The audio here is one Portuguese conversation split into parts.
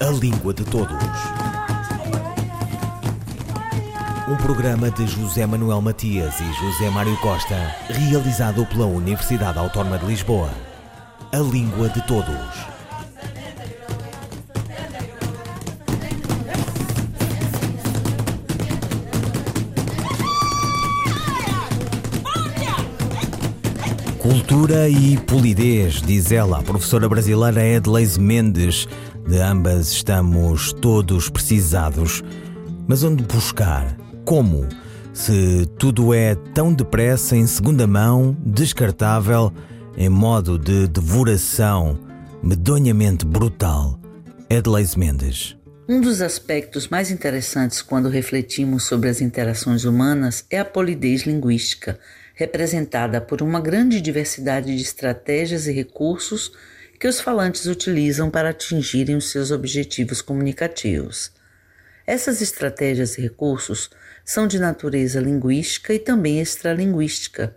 A Língua de Todos. Um programa de José Manuel Matias e José Mário Costa, realizado pela Universidade Autónoma de Lisboa. A Língua de Todos. Cultura e polidez, diz ela, a professora brasileira Edleise Mendes. De ambas estamos todos precisados. Mas onde buscar? Como? Se tudo é tão depressa, em segunda mão, descartável, em modo de devoração, medonhamente brutal. Edleise Mendes. Um dos aspectos mais interessantes quando refletimos sobre as interações humanas é a polidez linguística representada por uma grande diversidade de estratégias e recursos que os falantes utilizam para atingirem os seus objetivos comunicativos. Essas estratégias e recursos são de natureza linguística e também extralinguística,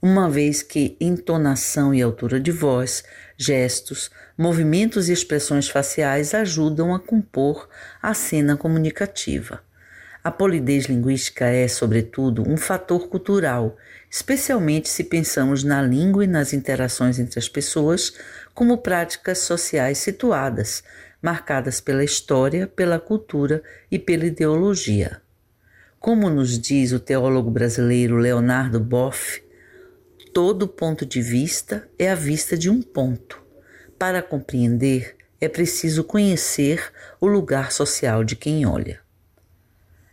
uma vez que entonação e altura de voz, gestos, movimentos e expressões faciais ajudam a compor a cena comunicativa. A polidez linguística é, sobretudo, um fator cultural, especialmente se pensamos na língua e nas interações entre as pessoas como práticas sociais situadas, marcadas pela história, pela cultura e pela ideologia. Como nos diz o teólogo brasileiro Leonardo Boff, todo ponto de vista é a vista de um ponto. Para compreender, é preciso conhecer o lugar social de quem olha.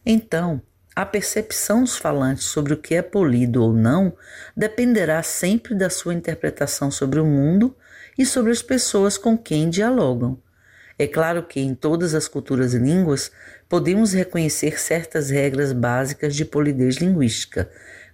Então, a percepção dos falantes sobre o que é polido ou não dependerá sempre da sua interpretação sobre o mundo e sobre as pessoas com quem dialogam. É claro que em todas as culturas e línguas podemos reconhecer certas regras básicas de polidez linguística,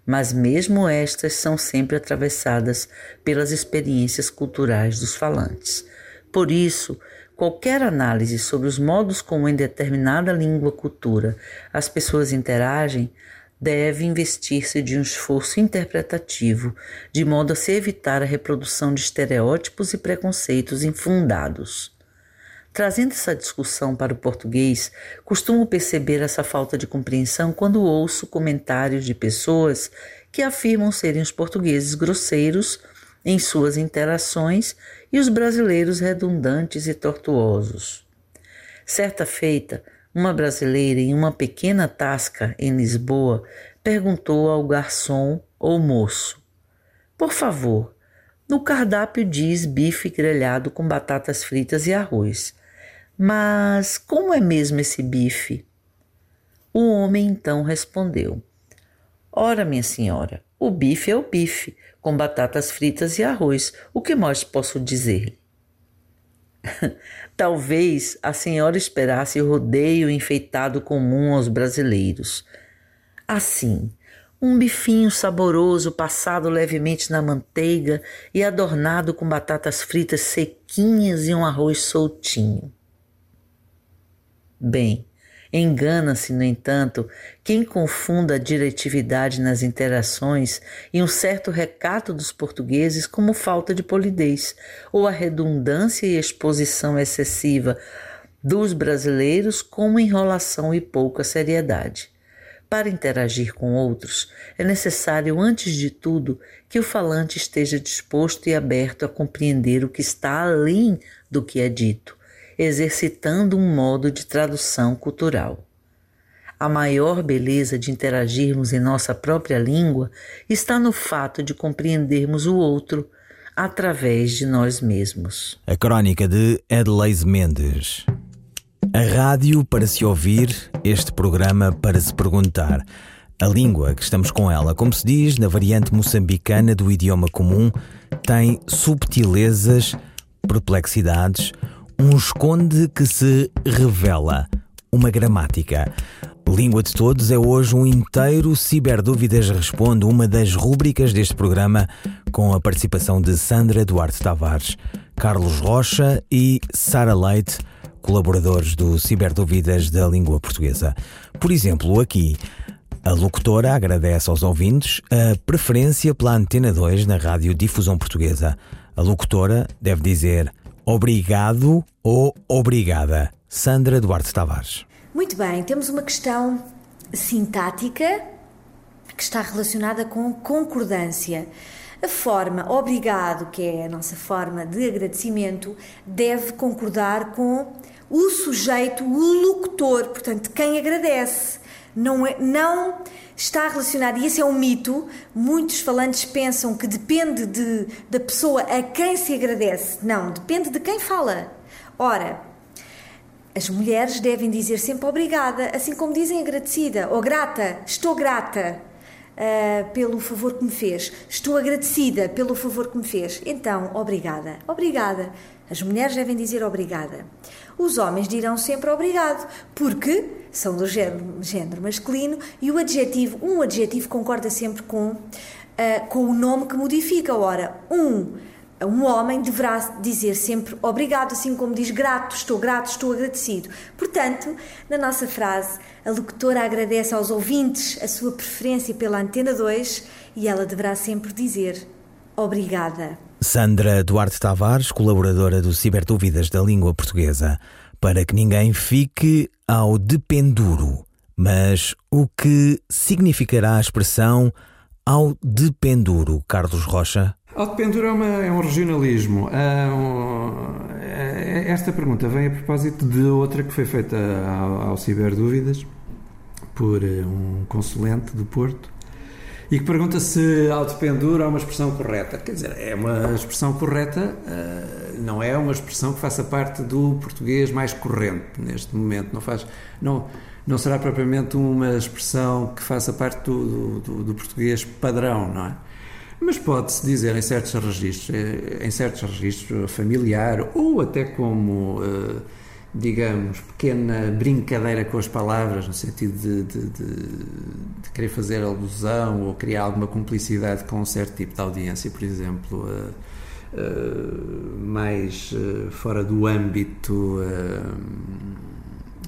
mas mesmo estas são sempre atravessadas pelas experiências culturais dos falantes. Por isso, Qualquer análise sobre os modos como em determinada língua cultura as pessoas interagem deve investir-se de um esforço interpretativo, de modo a se evitar a reprodução de estereótipos e preconceitos infundados. Trazendo essa discussão para o português, costumo perceber essa falta de compreensão quando ouço comentários de pessoas que afirmam serem os portugueses grosseiros em suas interações e os brasileiros redundantes e tortuosos. Certa feita, uma brasileira em uma pequena tasca em Lisboa perguntou ao garçom ou moço: Por favor, no cardápio diz bife grelhado com batatas fritas e arroz. Mas como é mesmo esse bife? O homem então respondeu: Ora, minha senhora, o bife é o bife, com batatas fritas e arroz. O que mais posso dizer? Talvez a senhora esperasse o rodeio enfeitado comum aos brasileiros. Assim, um bifinho saboroso passado levemente na manteiga e adornado com batatas fritas sequinhas e um arroz soltinho. Bem, Engana-se, no entanto, quem confunda a diretividade nas interações e um certo recato dos portugueses como falta de polidez, ou a redundância e exposição excessiva dos brasileiros como enrolação e pouca seriedade. Para interagir com outros, é necessário, antes de tudo, que o falante esteja disposto e aberto a compreender o que está além do que é dito exercitando um modo de tradução cultural. A maior beleza de interagirmos em nossa própria língua está no fato de compreendermos o outro através de nós mesmos. A crónica de Adelaide Mendes. A rádio para se ouvir, este programa para se perguntar. A língua que estamos com ela, como se diz na variante moçambicana do idioma comum, tem subtilezas, perplexidades, um esconde que se revela. Uma gramática. Língua de Todos é hoje um inteiro Ciberdúvidas Responde, uma das rúbricas deste programa, com a participação de Sandra Duarte Tavares, Carlos Rocha e Sara Leite, colaboradores do Ciberdúvidas da Língua Portuguesa. Por exemplo, aqui, a locutora agradece aos ouvintes a preferência pela Antena 2 na Rádio Difusão Portuguesa. A locutora deve dizer obrigado ou obrigada. Sandra Duarte Tavares. Muito bem, temos uma questão sintática que está relacionada com concordância. A forma obrigado, que é a nossa forma de agradecimento, deve concordar com o sujeito, o locutor, portanto, quem agradece. Não, é, não está relacionado, e esse é um mito. Muitos falantes pensam que depende de, da pessoa a quem se agradece. Não, depende de quem fala. Ora, as mulheres devem dizer sempre obrigada, assim como dizem agradecida ou grata, estou grata uh, pelo favor que me fez. Estou agradecida pelo favor que me fez. Então, obrigada. Obrigada. As mulheres devem dizer obrigada. Os homens dirão sempre obrigado, porque são do género, masculino e o adjetivo, um adjetivo concorda sempre com, uh, com o nome que modifica. Ora, um um homem deverá dizer sempre obrigado, assim como diz grato, estou grato, estou agradecido. Portanto, na nossa frase, a locutora agradece aos ouvintes a sua preferência pela Antena 2 e ela deverá sempre dizer obrigada. Sandra Duarte Tavares, colaboradora do Ciberdúvidas da Língua Portuguesa. Para que ninguém fique ao dependuro. Mas o que significará a expressão ao dependuro, Carlos Rocha? Autopendura é, uma, é um regionalismo. É um, é, esta pergunta vem a propósito de outra que foi feita ao, ao Ciberdúvidas por eh, um consulente do Porto e que pergunta se autopendura é uma expressão correta. Quer dizer, é uma expressão correta, uh, não é uma expressão que faça parte do português mais corrente neste momento. Não, faz, não, não será propriamente uma expressão que faça parte do, do, do português padrão, não é? Mas pode-se dizer em certos registros, eh, em certos registros familiar ou até como, eh, digamos, pequena brincadeira com as palavras, no sentido de, de, de, de, querer fazer alusão ou criar alguma cumplicidade com um certo tipo de audiência, por exemplo, eh, mais fora do âmbito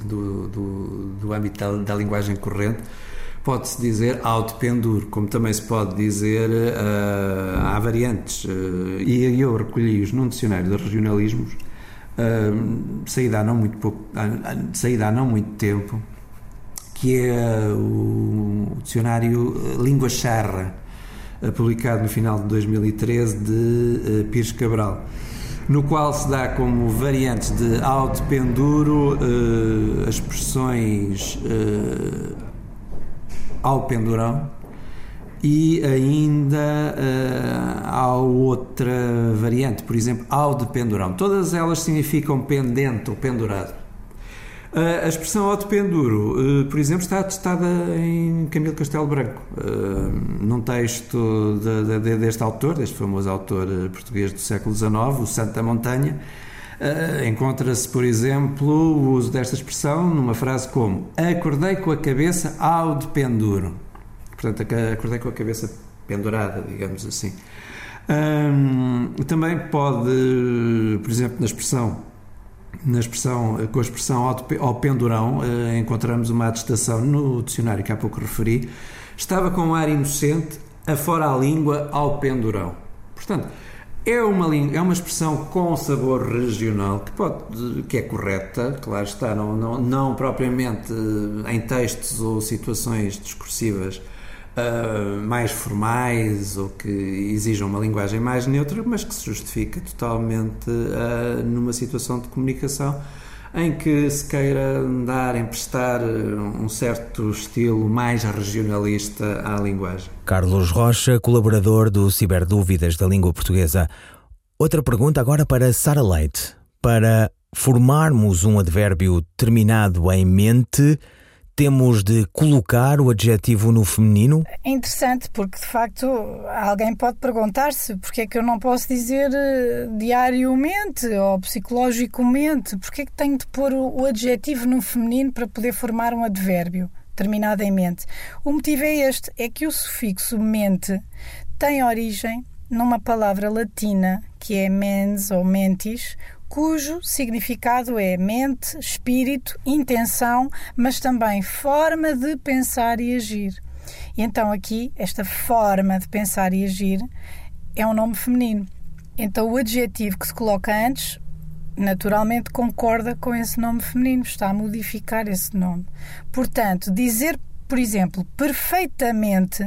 do, do, do âmbito da, da linguagem corrente pode-se dizer autopenduro, como também se pode dizer uh, há variantes. Uh, e eu recolhi-os num dicionário de regionalismos, saída, há não muito pouco, saída há não muito tempo, que é o, o dicionário Língua Charra, publicado no final de 2013 de Pires Cabral no qual se dá como variantes de autopenduro uh, as expressões ao pendurão e ainda uh, há outra variante, por exemplo, ao de pendurão. Todas elas significam pendente ou pendurado. Uh, a expressão ao de penduro, uh, por exemplo, está atestada em Camilo Castelo Branco, num texto de, de, deste autor, deste famoso autor português do século XIX, o Santo da Montanha. Encontra-se, por exemplo, o uso desta expressão numa frase como Acordei com a cabeça ao de penduro. Portanto, acordei com a cabeça pendurada, digamos assim. também pode, por exemplo, na expressão na expressão, com a expressão ao, pendurão, uh, encontramos uma atestação no dicionário que há pouco referi. Estava com um ar inocente, afora a língua ao pendurão. Portanto, é uma, é uma expressão com sabor regional que, pode, que é correta, claro está, não, não, não propriamente em textos ou situações discursivas uh, mais formais ou que exijam uma linguagem mais neutra, mas que se justifica totalmente uh, numa situação de comunicação em que se queira dar, emprestar um certo estilo mais regionalista à linguagem. Carlos Rocha, colaborador do Ciberdúvidas da Língua Portuguesa. Outra pergunta agora para Sara Leite. Para formarmos um advérbio terminado em mente, temos de colocar o adjetivo no feminino? É interessante porque de facto alguém pode perguntar-se porque é que eu não posso dizer eh, diariamente ou psicologicamente, porque é que tenho de pôr o adjetivo no feminino para poder formar um advérbio terminado em mente. O motivo é este, é que o sufixo mente tem origem numa palavra latina que é mens ou mentis, cujo significado é mente, espírito, intenção, mas também forma de pensar e agir. E então aqui, esta forma de pensar e agir é um nome feminino. Então o adjetivo que se coloca antes naturalmente concorda com esse nome feminino, está a modificar esse nome. Portanto, dizer, por exemplo, perfeitamente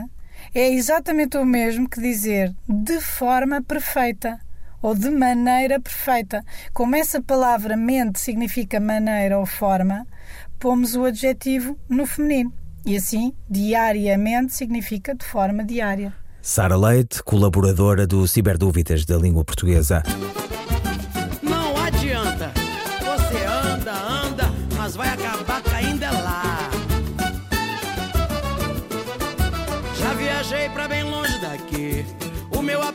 é exatamente o mesmo que dizer de forma perfeita ou de maneira perfeita. Como essa palavra mente significa maneira ou forma, pomos o adjetivo no feminino. E assim, diariamente significa de forma diária. Sara Leite, colaboradora do Ciberdúvidas da Língua Portuguesa.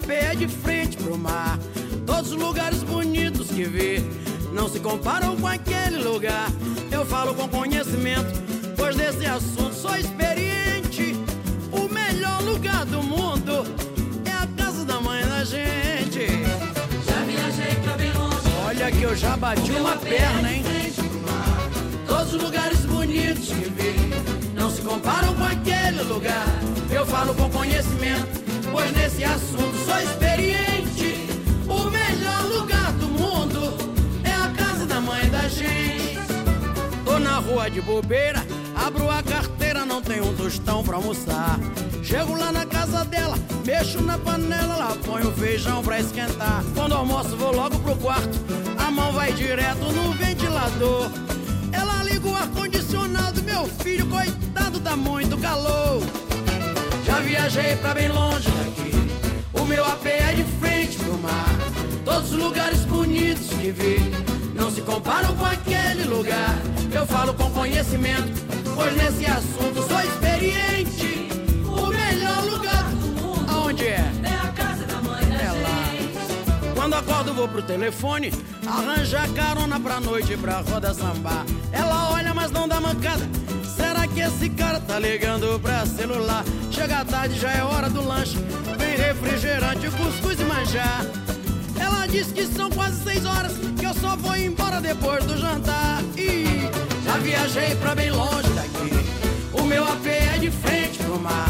AP é de frente pro mar. Todos os lugares bonitos que vi não se comparam com aquele lugar. Eu falo com conhecimento, pois desse assunto sou experiente. O melhor lugar do mundo é a casa da mãe da gente. Já viajei pra bem longe. Olha que eu já bati uma perna, hein? Todos os lugares bonitos que vi não se comparam com aquele lugar. Eu falo com conhecimento, pois nesse assunto sou experiente. O melhor lugar do mundo é a casa da mãe da gente. Tô na rua de bobeira, abro a carteira, não tem um tostão pra almoçar. Chego lá na casa dela, mexo na panela, lá ponho feijão pra esquentar. Quando almoço, vou logo pro quarto, a mão vai direto no ventilador. Ela liga o ar-condicionado, meu filho, coitado, dá muito calor. Já viajei pra bem longe daqui, o meu AP é de frente pro mar. Todos os lugares bonitos que vi não se comparam com aquele lugar. Eu falo com conhecimento, pois nesse assunto sou experiente. O melhor lugar do mundo, aonde é? É a casa da mãe da É lá. Quando acordo vou pro telefone Arranjar carona pra noite pra roda sambar Ela olha mas não dá mancada que esse cara tá ligando pra celular? Chega tarde, já é hora do lanche. Vem refrigerante, cuscuz e manjar Ela diz que são quase seis horas Que eu só vou embora depois do jantar. E já viajei pra bem longe daqui. O meu AP é de frente pro mar.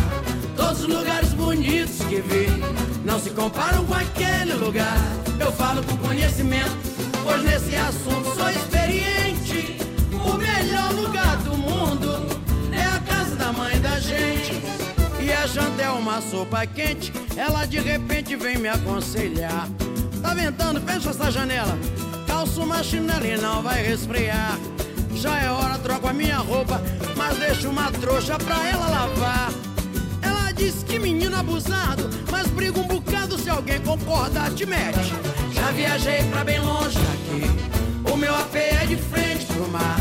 Todos os lugares bonitos que vi não se comparam com aquele lugar. Eu falo com conhecimento, pois nesse assunto sou uma sopa quente, ela de repente vem me aconselhar. Tá ventando, fecha essa janela. Calço uma chinela e não vai resfriar. Já é hora, troco a minha roupa, mas deixo uma trouxa pra ela lavar. Ela diz que menino abusado, mas briga um bocado se alguém concorda, te mete. Já viajei pra bem longe daqui, o meu AP é de frente pro mar.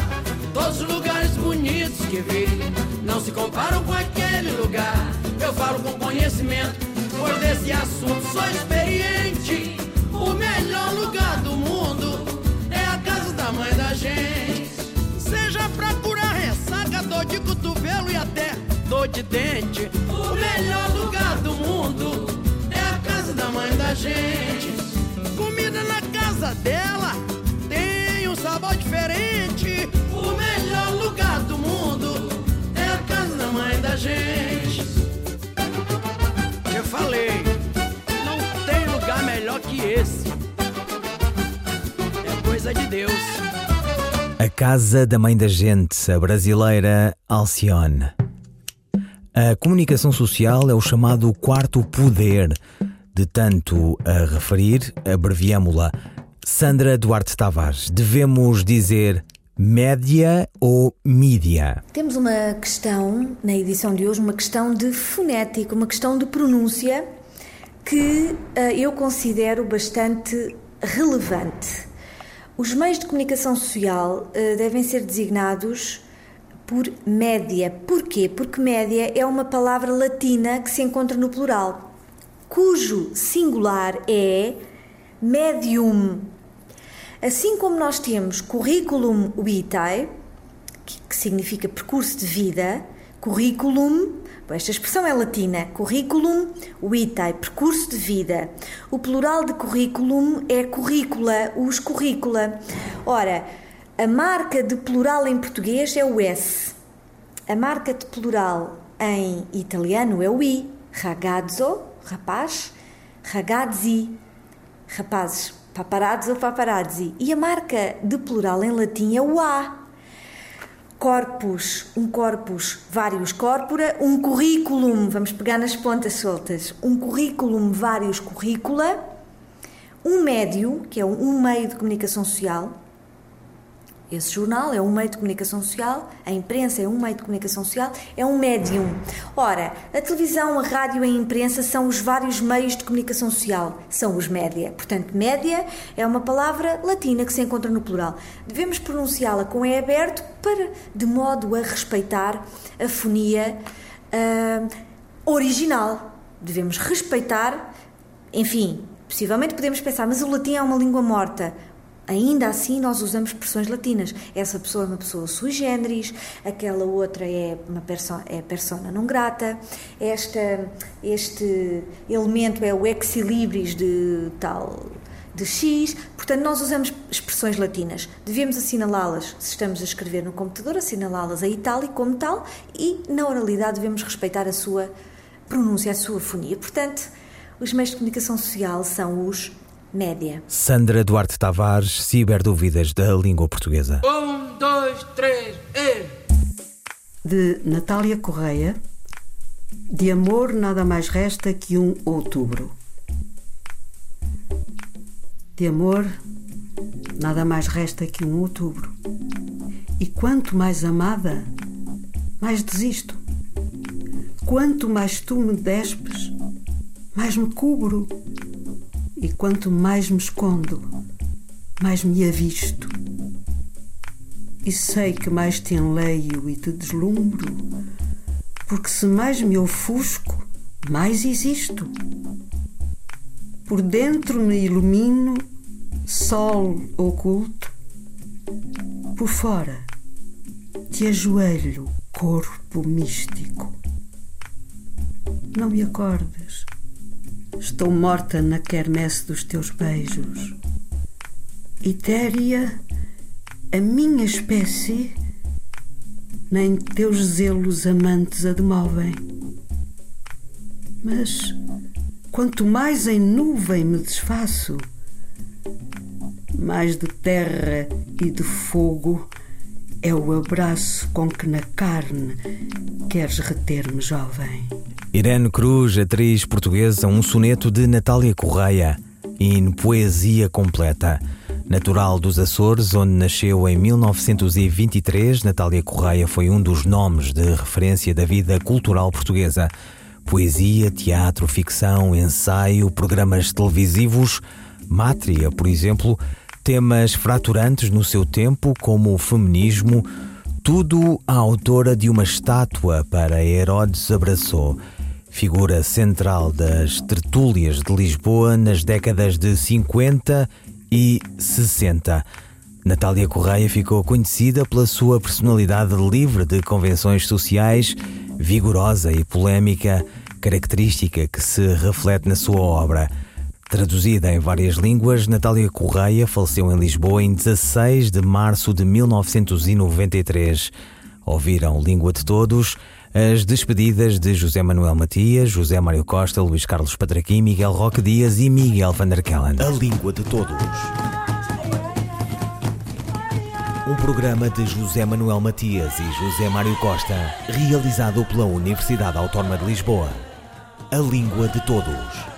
Todos os lugares bonitos que vi não se comparam com aquele lugar. Eu falo com conhecimento, pois desse assunto sou experiente. Que esse. É coisa de Deus. A Casa da Mãe da Gente, a brasileira Alcione. A comunicação social é o chamado quarto poder. De tanto a referir, abreviamo-la. Sandra Duarte Tavares, devemos dizer média ou mídia? Temos uma questão na edição de hoje, uma questão de fonética, uma questão de pronúncia que eh, eu considero bastante relevante. Os meios de comunicação social eh, devem ser designados por média. Porquê? Porque média é uma palavra latina que se encontra no plural, cujo singular é medium. Assim como nós temos curriculum vitae, que, que significa percurso de vida, curriculum, esta expressão é latina, curriculum vitae, percurso de vida. O plural de curriculum é currícula, os currícula. Ora, a marca de plural em português é o S. A marca de plural em italiano é o I. Ragazzo, rapaz, ragazzi, rapazes. paparazzi ou paparazzi. E a marca de plural em latim é o A. Corpus, um corpus, vários corpora, um currículum, vamos pegar nas pontas soltas, um currículum, vários currícula, um médio, que é um meio de comunicação social, esse jornal é um meio de comunicação social, a imprensa é um meio de comunicação social, é um médium. Ora, a televisão, a rádio e a imprensa são os vários meios de comunicação social, são os média. Portanto, média é uma palavra latina que se encontra no plural. Devemos pronunciá-la com E aberto para, de modo a respeitar a fonia uh, original. Devemos respeitar, enfim, possivelmente podemos pensar, mas o latim é uma língua morta. Ainda assim, nós usamos expressões latinas. Essa pessoa é uma pessoa sui generis, aquela outra é uma persona, é persona não grata, esta, este elemento é o ex libris de tal de X, portanto nós usamos expressões latinas. Devemos assinalá-las, se estamos a escrever no computador, assinalá-las a itálico como tal e na oralidade devemos respeitar a sua pronúncia, a sua fonia. Portanto, os meios de comunicação social são os média. Sandra Duarte Tavares, Ciberdúvidas da Língua Portuguesa. Um, dois, três, e... De Natália Correia, de amor nada mais resta que um outubro. De amor nada mais resta que um outubro. E quanto mais amada, mais desisto. Quanto mais tu me despes, mais me cubro e quanto mais me escondo, mais me avisto. E sei que mais te enleio e te deslumbro, porque se mais me ofusco, mais existo. Por dentro me ilumino, sol oculto, por fora te ajoelho, corpo místico. Não me acordes Estou morta na quermesse dos teus beijos. Etéria, a minha espécie, nem teus zelos amantes a demovem. Mas quanto mais em nuvem me desfaço, mais de terra e de fogo é o abraço com que na carne queres reter-me jovem. Irene Cruz, atriz portuguesa, um soneto de Natália Correia, em poesia completa. Natural dos Açores, onde nasceu em 1923, Natália Correia foi um dos nomes de referência da vida cultural portuguesa. Poesia, teatro, ficção, ensaio, programas televisivos, Mátria, por exemplo, temas fraturantes no seu tempo, como o feminismo, tudo a autora de uma estátua para Herodes abraçou figura central das tertúlias de Lisboa nas décadas de 50 e 60. Natália Correia ficou conhecida pela sua personalidade livre de convenções sociais, vigorosa e polémica, característica que se reflete na sua obra. Traduzida em várias línguas, Natália Correia faleceu em Lisboa em 16 de março de 1993. Ouviram Língua de Todos as despedidas de José Manuel Matias, José Mário Costa, Luís Carlos Patraquim, Miguel Roque Dias e Miguel Van der Kellen. A Língua de Todos. Um programa de José Manuel Matias e José Mário Costa, realizado pela Universidade Autónoma de Lisboa. A Língua de Todos.